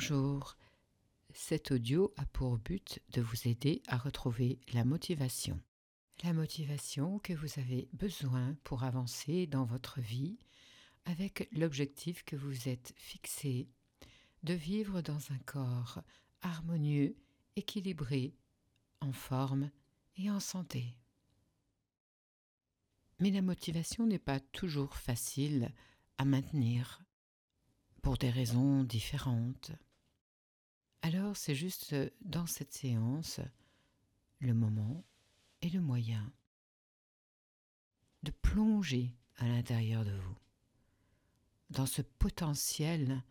Bonjour. Cet audio a pour but de vous aider à retrouver la motivation. La motivation que vous avez besoin pour avancer dans votre vie avec l'objectif que vous êtes fixé de vivre dans un corps harmonieux, équilibré, en forme et en santé. Mais la motivation n'est pas toujours facile à maintenir pour des raisons différentes. Alors c'est juste dans cette séance le moment et le moyen de plonger à l'intérieur de vous, dans ce potentiel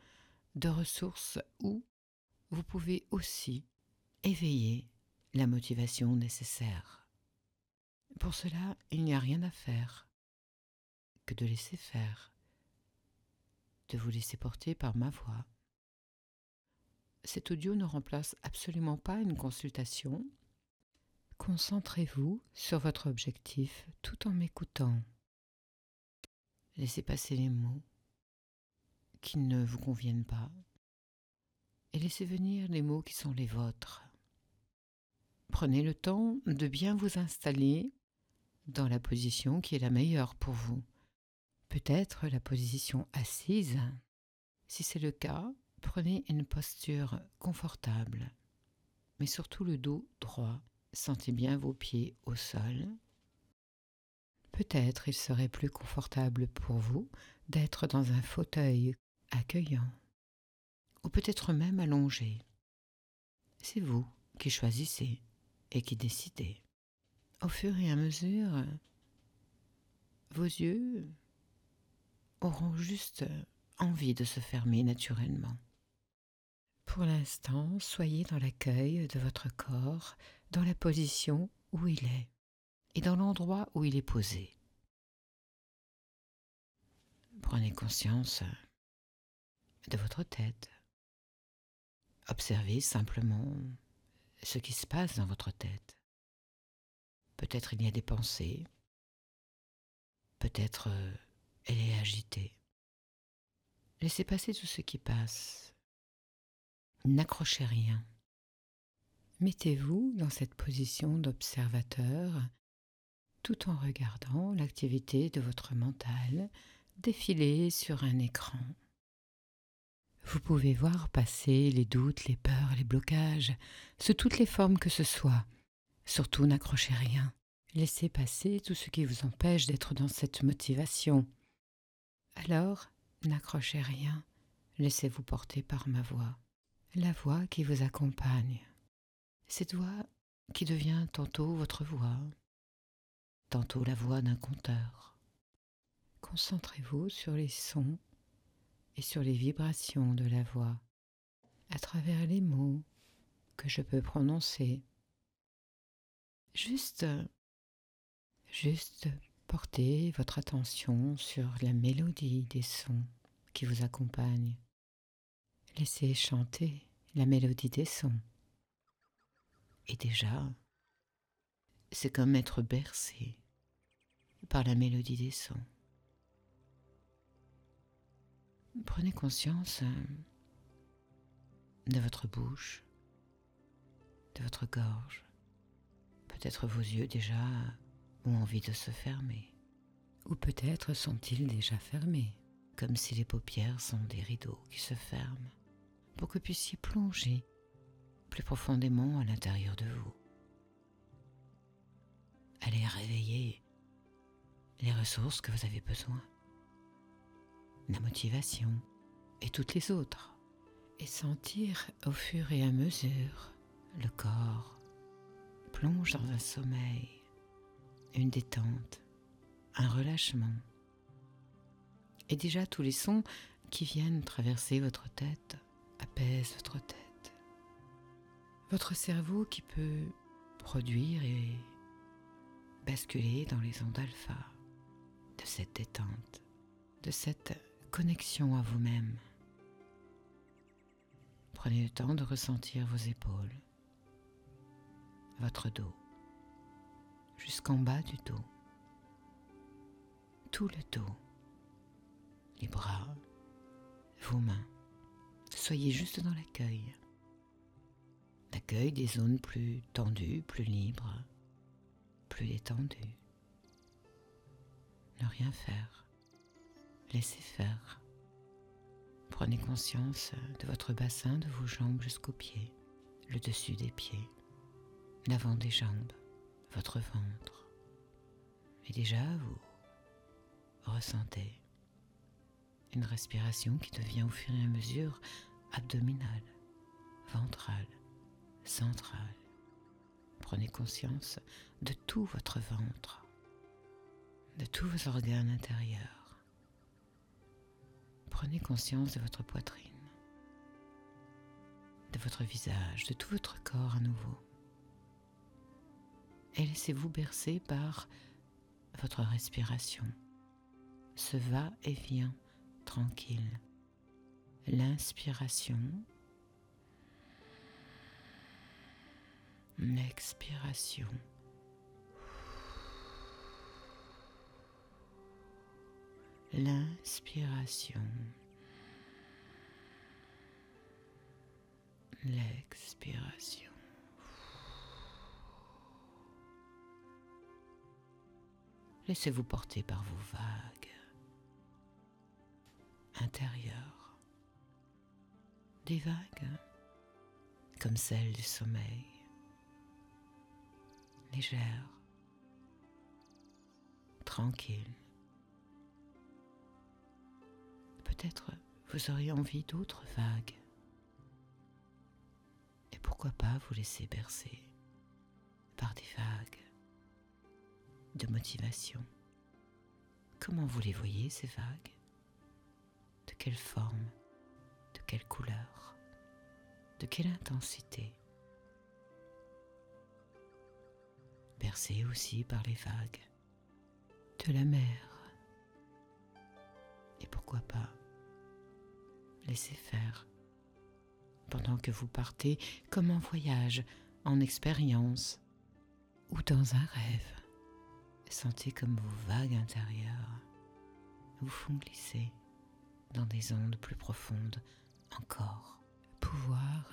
de ressources où vous pouvez aussi éveiller la motivation nécessaire. Pour cela, il n'y a rien à faire que de laisser faire, de vous laisser porter par ma voix. Cet audio ne remplace absolument pas une consultation. Concentrez-vous sur votre objectif tout en m'écoutant. Laissez passer les mots qui ne vous conviennent pas et laissez venir les mots qui sont les vôtres. Prenez le temps de bien vous installer dans la position qui est la meilleure pour vous. Peut-être la position assise. Si c'est le cas, prenez une posture confortable, mais surtout le dos droit. Sentez bien vos pieds au sol. Peut-être il serait plus confortable pour vous d'être dans un fauteuil accueillant, ou peut-être même allongé. C'est vous qui choisissez et qui décidez. Au fur et à mesure, vos yeux auront juste envie de se fermer naturellement. Pour l'instant, soyez dans l'accueil de votre corps, dans la position où il est et dans l'endroit où il est posé. Prenez conscience de votre tête. Observez simplement ce qui se passe dans votre tête. Peut-être il y a des pensées, peut-être euh, elle est agitée. Laissez passer tout ce qui passe. N'accrochez rien. Mettez-vous dans cette position d'observateur tout en regardant l'activité de votre mental défiler sur un écran. Vous pouvez voir passer les doutes, les peurs, les blocages, sous toutes les formes que ce soit. Surtout n'accrochez rien. Laissez passer tout ce qui vous empêche d'être dans cette motivation. Alors, n'accrochez rien. Laissez-vous porter par ma voix. La voix qui vous accompagne. Cette voix qui devient tantôt votre voix, tantôt la voix d'un conteur. Concentrez-vous sur les sons et sur les vibrations de la voix à travers les mots que je peux prononcer. Juste, juste portez votre attention sur la mélodie des sons qui vous accompagnent. Laissez chanter la mélodie des sons. Et déjà, c'est comme être bercé par la mélodie des sons. Prenez conscience euh, de votre bouche, de votre gorge. Peut-être vos yeux déjà ont envie de se fermer. Ou peut-être sont-ils déjà fermés, comme si les paupières sont des rideaux qui se ferment, pour que vous puissiez plonger plus profondément à l'intérieur de vous. Allez réveiller les ressources que vous avez besoin la motivation et toutes les autres, et sentir au fur et à mesure le corps plonge dans un sommeil, une détente, un relâchement. Et déjà tous les sons qui viennent traverser votre tête apaisent votre tête. Votre cerveau qui peut produire et basculer dans les ondes alpha de cette détente, de cette connexion à vous-même. Prenez le temps de ressentir vos épaules, votre dos, jusqu'en bas du dos, tout le dos, les bras, vos mains, soyez juste dans l'accueil. L'accueil des zones plus tendues, plus libres, plus détendues. Ne rien faire. Laissez faire. Prenez conscience de votre bassin, de vos jambes jusqu'aux pieds, le dessus des pieds, l'avant des jambes, votre ventre. Et déjà, vous ressentez une respiration qui devient au fur et à mesure abdominale, ventrale, centrale. Prenez conscience de tout votre ventre, de tous vos organes intérieurs. Prenez conscience de votre poitrine, de votre visage, de tout votre corps à nouveau. Et laissez-vous bercer par votre respiration, ce va-et-vient tranquille. L'inspiration, l'expiration. L'inspiration, l'expiration. Laissez-vous porter par vos vagues intérieures, des vagues comme celles du sommeil, légères, tranquilles. Peut-être vous auriez envie d'autres vagues. Et pourquoi pas vous laisser bercer par des vagues de motivation. Comment vous les voyez, ces vagues? De quelle forme? De quelle couleur De quelle intensité Bercé aussi par les vagues de la mer. Et pourquoi pas laisser faire pendant que vous partez comme en voyage, en expérience ou dans un rêve. Sentez comme vos vagues intérieures vous font glisser dans des ondes plus profondes encore. Pouvoir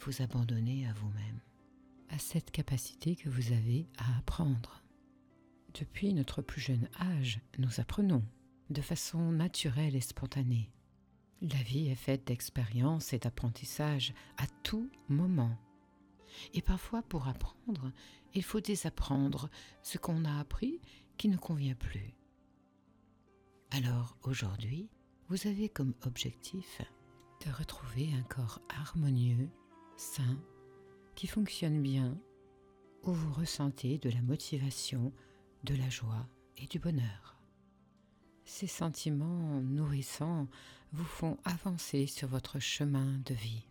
vous abandonner à vous-même, à cette capacité que vous avez à apprendre. Depuis notre plus jeune âge, nous apprenons de façon naturelle et spontanée. La vie est faite d'expériences et d'apprentissage à tout moment. Et parfois, pour apprendre, il faut désapprendre ce qu'on a appris qui ne convient plus. Alors aujourd'hui, vous avez comme objectif de retrouver un corps harmonieux, sain, qui fonctionne bien, où vous ressentez de la motivation, de la joie et du bonheur. Ces sentiments nourrissants vous font avancer sur votre chemin de vie.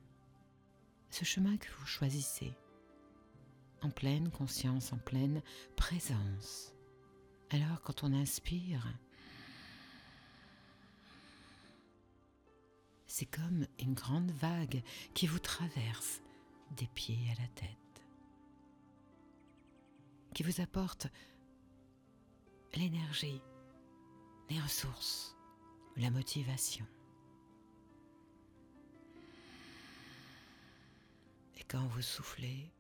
Ce chemin que vous choisissez en pleine conscience, en pleine présence. Alors quand on inspire, c'est comme une grande vague qui vous traverse des pieds à la tête, qui vous apporte l'énergie, les ressources, la motivation. Et quand vous soufflez,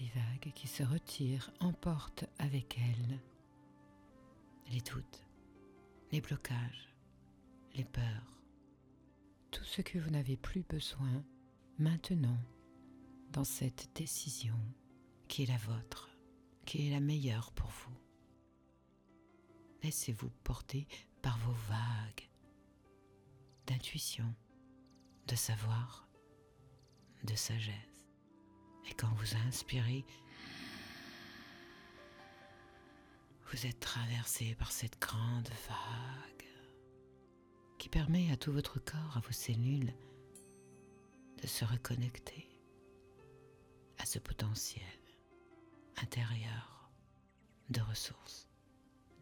Les vagues qui se retirent emportent avec elles les doutes, les blocages, les peurs, tout ce que vous n'avez plus besoin maintenant dans cette décision qui est la vôtre, qui est la meilleure pour vous. Laissez-vous porter par vos vagues d'intuition, de savoir, de sagesse. Et quand vous inspirez, vous êtes traversé par cette grande vague qui permet à tout votre corps, à vos cellules, de se reconnecter à ce potentiel intérieur de ressources,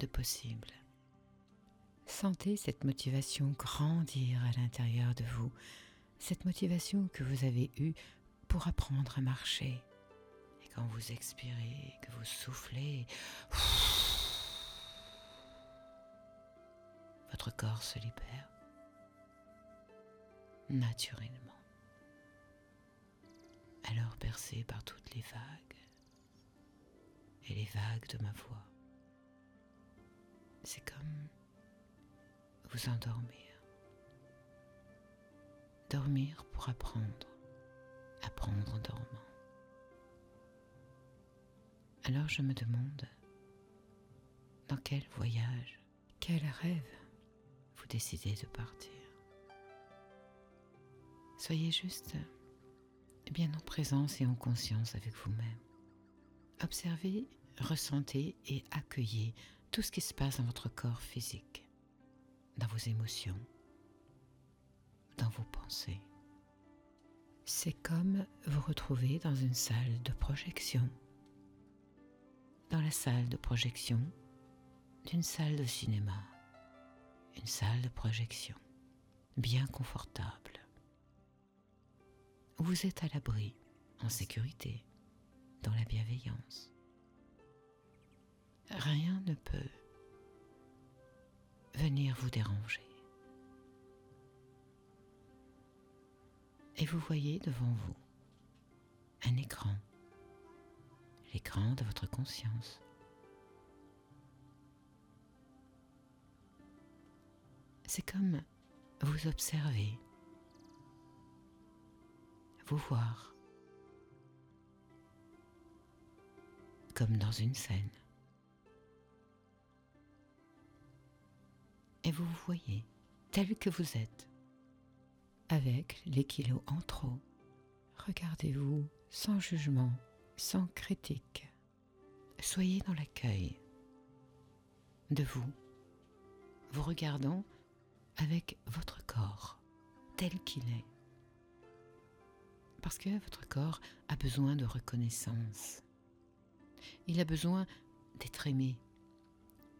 de possibles. Sentez cette motivation grandir à l'intérieur de vous, cette motivation que vous avez eue pour apprendre à marcher. Et quand vous expirez, que vous soufflez, corps se libère naturellement, alors bercé par toutes les vagues et les vagues de ma voix. C'est comme vous endormir. Dormir pour apprendre, apprendre en dormant. Alors je me demande, dans quel voyage, quel rêve vous décidez de partir Soyez juste bien en présence et en conscience avec vous-même. Observez, ressentez et accueillez tout ce qui se passe dans votre corps physique, dans vos émotions, dans vos pensées. C'est comme vous retrouver dans une salle de projection. Dans la salle de projection d'une salle de cinéma. Une salle de projection bien confortable vous êtes à l'abri, en sécurité, dans la bienveillance. Rien ne peut venir vous déranger. Et vous voyez devant vous un écran, l'écran de votre conscience. C'est comme vous observez vous voir, comme dans une scène. Et vous vous voyez tel que vous êtes, avec les kilos en trop. Regardez-vous sans jugement, sans critique. Soyez dans l'accueil de vous, vous regardant avec votre corps tel qu'il est parce que votre corps a besoin de reconnaissance. Il a besoin d'être aimé,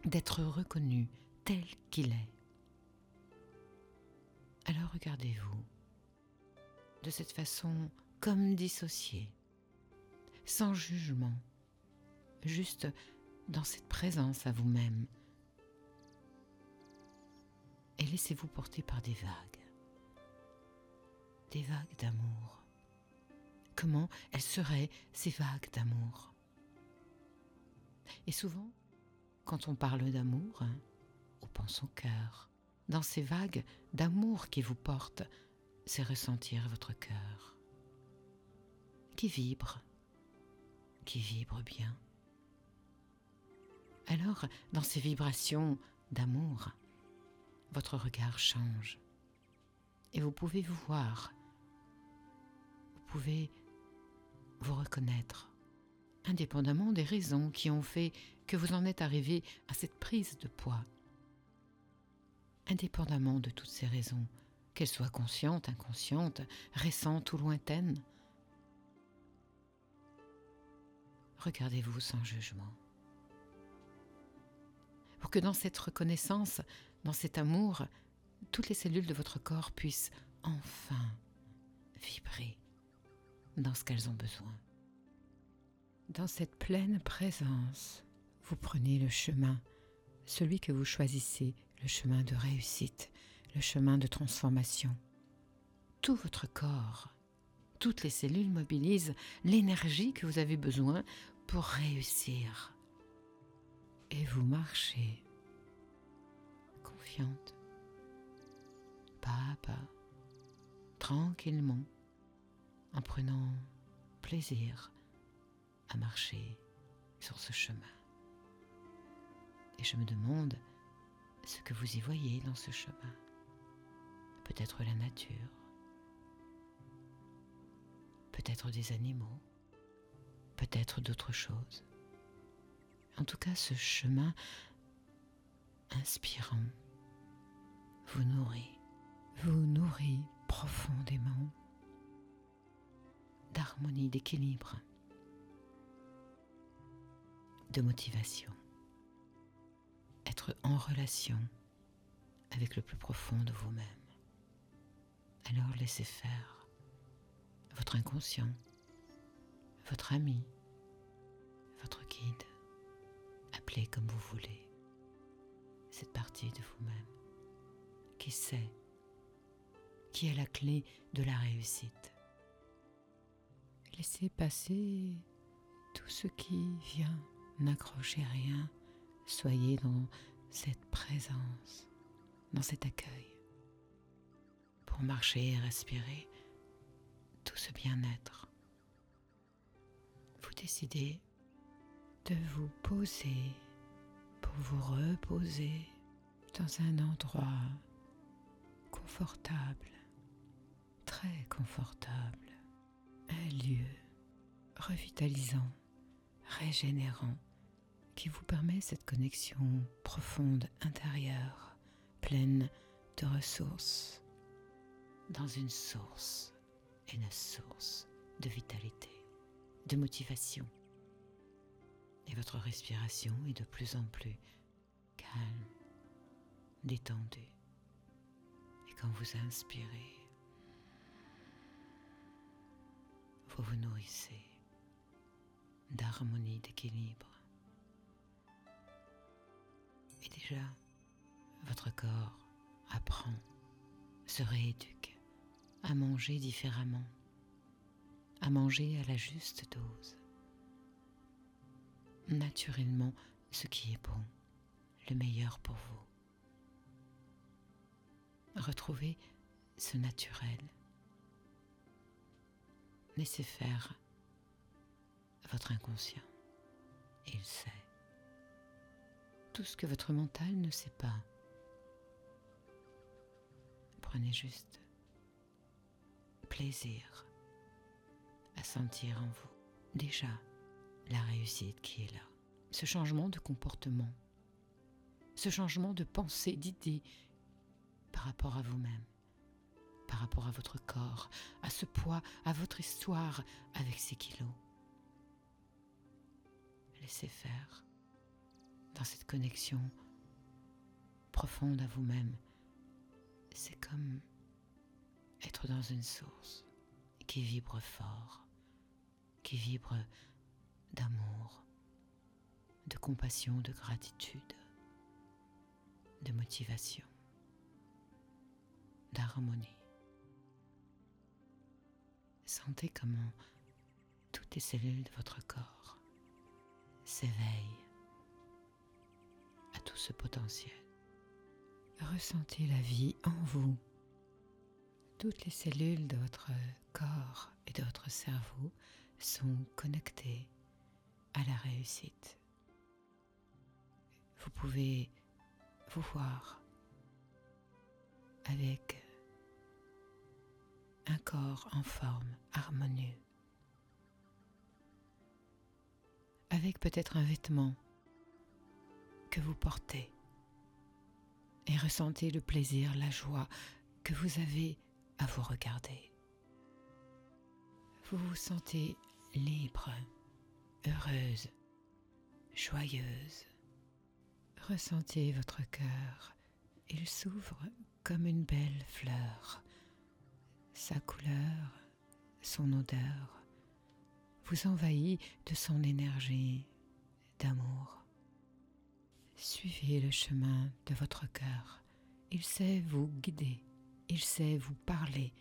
d'être reconnu tel qu'il est. Alors regardez-vous de cette façon comme dissocié, sans jugement, juste dans cette présence à vous-même. Et laissez-vous porter par des vagues, des vagues d'amour comment elles seraient ces vagues d'amour? Et souvent, quand on parle d'amour, hein, on pense au cœur. Dans ces vagues d'amour qui vous portent, c'est ressentir votre cœur, qui vibre, qui vibre bien. Alors, dans ces vibrations d'amour, votre regard change et vous pouvez vous voir, vous pouvez vous reconnaître, indépendamment des raisons qui ont fait que vous en êtes arrivé à cette prise de poids. Indépendamment de toutes ces raisons, qu'elles soient conscientes, inconscientes, récentes ou lointaines, regardez-vous sans jugement. Pour que dans cette reconnaissance, dans cet amour, toutes les cellules de votre corps puissent enfin vibrer dans ce qu'elles ont besoin. Dans cette pleine présence, vous prenez le chemin, celui que vous choisissez, le chemin de réussite, le chemin de transformation. Tout votre corps, toutes les cellules mobilisent l'énergie que vous avez besoin pour réussir. Et vous marchez, pas à pas, tranquillement en prenant plaisir à marcher sur ce chemin. Et je me demande ce que vous y voyez dans ce chemin. Peut-être la nature, peut-être des animaux, peut-être d'autres choses. En tout cas, ce chemin inspirant vous nourrit, vous nourrit profondément d'harmonie, d'équilibre, de motivation. Être en relation avec le plus profond de vous-même. Alors laissez faire votre inconscient, votre ami, votre guide, appelez comme vous voulez cette partie de vous-même qui sait, qui est la clé de la réussite. Laissez passer tout ce qui vient, n'accrochez rien, soyez dans cette présence, dans cet accueil, pour marcher et respirer tout ce bien-être. Vous décidez de vous poser pour vous reposer dans un endroit confortable, très confortable, un lieu revitalisant, régénérant, qui vous permet cette connexion profonde intérieure, pleine de ressources, dans une source, une source de vitalité, de motivation. Et votre respiration est de plus en plus calme, détendue. Quand vous inspirez, vous vous nourrissez d'harmonie, d'équilibre. Et déjà, votre corps apprend, se rééduque à manger différemment, à manger à la juste dose. Naturellement, ce qui est bon, le meilleur pour vous. Retrouvez ce naturel. Laissez faire votre inconscient. Il sait tout ce que votre mental ne sait pas. Prenez juste plaisir à sentir en vous déjà la réussite qui est là. Ce changement de comportement, ce changement de pensée, d'idée par rapport à vous-même, par rapport à votre corps, à ce poids, à votre histoire avec ces kilos. Laissez faire dans cette connexion profonde à vous-même. C'est comme être dans une source qui vibre fort, qui vibre d'amour, de compassion, de gratitude, de motivation, d'harmonie. Sentez comment toutes les cellules de votre corps s'éveillent à tout ce potentiel. Ressentez la vie en vous. Toutes les cellules de votre corps et de votre cerveau sont connectées à la réussite. Vous pouvez vous voir avec un corps en forme harmonieux, avec peut-être un vêtement que vous portez et ressentez le plaisir, la joie que vous avez à vous regarder. Vous vous sentez libre heureuse, joyeuse. Ressentez votre cœur, il s'ouvre comme une belle fleur. Sa couleur, son odeur vous envahit de son énergie d'amour. Suivez le chemin de votre cœur. Il sait vous guider, il sait vous parler,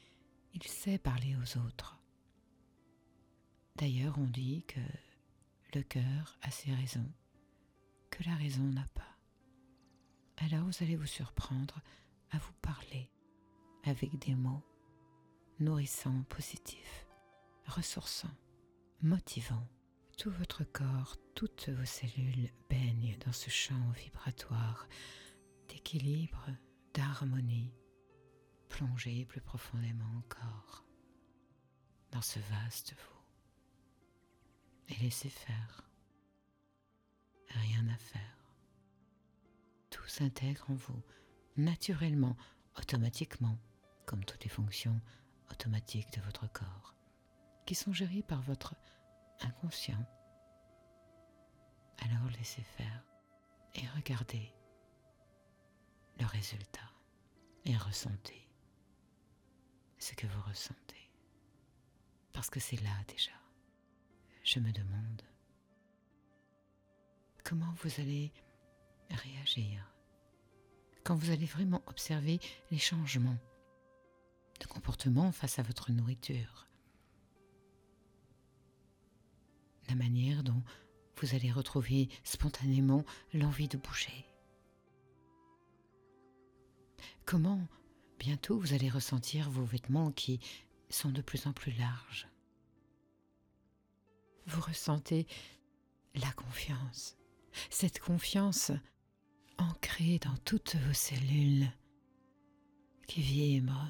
il sait parler aux autres. D'ailleurs, on dit que le cœur a ses raisons que la raison n'a pas. Alors vous allez vous surprendre à vous parler avec des mots nourrissants, positifs, ressourçants, motivants. Tout votre corps, toutes vos cellules baignent dans ce champ vibratoire d'équilibre, d'harmonie. Plongez plus profondément encore dans ce vaste vous et laissez faire. Rien à faire. Tout s'intègre en vous, naturellement, automatiquement, comme toutes les fonctions automatiques de votre corps, qui sont gérées par votre inconscient. Alors laissez faire et regardez le résultat et ressentez ce que vous ressentez. Parce que c'est là déjà je me demande comment vous allez réagir, quand vous allez vraiment observer les changements de comportement face à votre nourriture. La manière dont vous allez retrouver spontanément l'envie de bouger. Comment bientôt vous allez ressentir vos vêtements qui sont de plus en plus larges? Vous ressentez la confiance, cette confiance ancrée dans toutes vos cellules qui vibre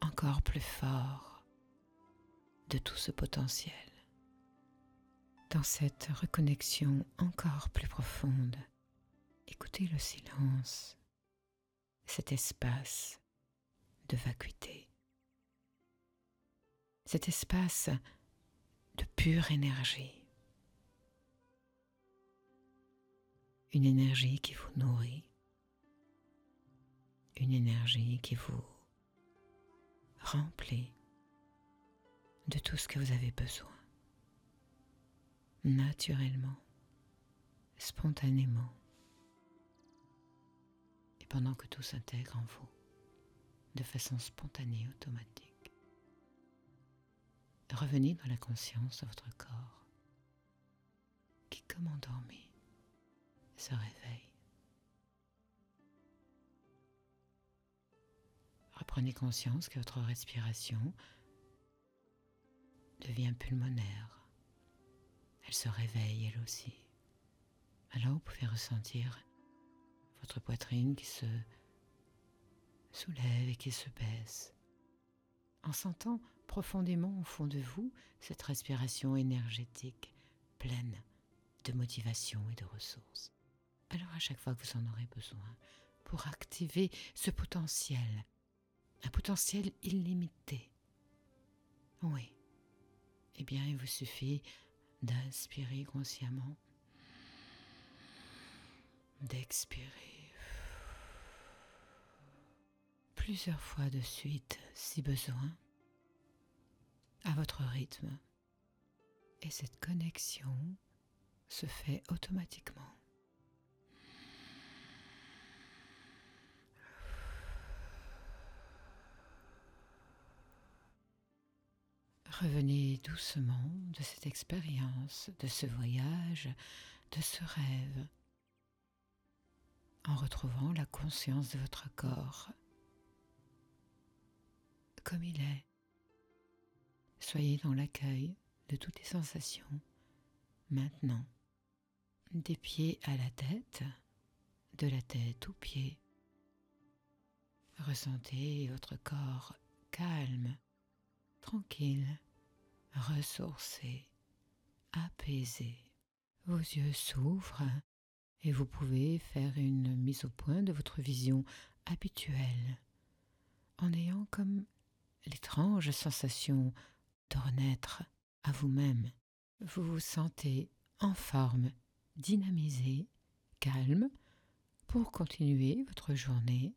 encore plus fort de tout ce potentiel. Dans cette reconnexion encore plus profonde, écoutez le silence, cet espace de vacuité, cet espace de pure énergie, une énergie qui vous nourrit, une énergie qui vous remplit de tout ce que vous avez besoin, naturellement, spontanément, et pendant que tout s'intègre en vous de façon spontanée, automatique. Revenez dans la conscience de votre corps qui, comme endormi, se réveille. Reprenez conscience que votre respiration devient pulmonaire. Elle se réveille elle aussi. Alors vous pouvez ressentir votre poitrine qui se soulève et qui se baisse, en sentant profondément au fond de vous cette respiration énergétique pleine de motivation et de ressources. Alors à chaque fois que vous en aurez besoin, pour activer ce potentiel, un potentiel illimité, oui, eh bien il vous suffit d'inspirer consciemment, d'expirer plusieurs fois de suite si besoin, à votre rythme. Et cette connexion se fait automatiquement. Revenez doucement de cette expérience, de ce voyage, de ce rêve, en retrouvant la conscience de votre corps comme il est. Soyez dans l'accueil de toutes les sensations, maintenant, des pieds à la tête, de la tête aux pieds. Ressentez votre corps calme, tranquille, ressourcé, apaisé. Vos yeux s'ouvrent et vous pouvez faire une mise au point de votre vision habituelle en ayant comme l'étrange sensation de renaître à vous-même. Vous vous sentez en forme, dynamisé, calme pour continuer votre journée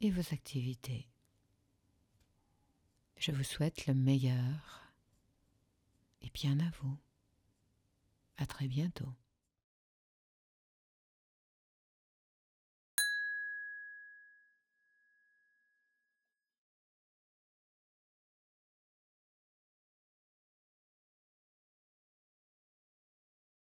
et vos activités. Je vous souhaite le meilleur et bien à vous. À très bientôt.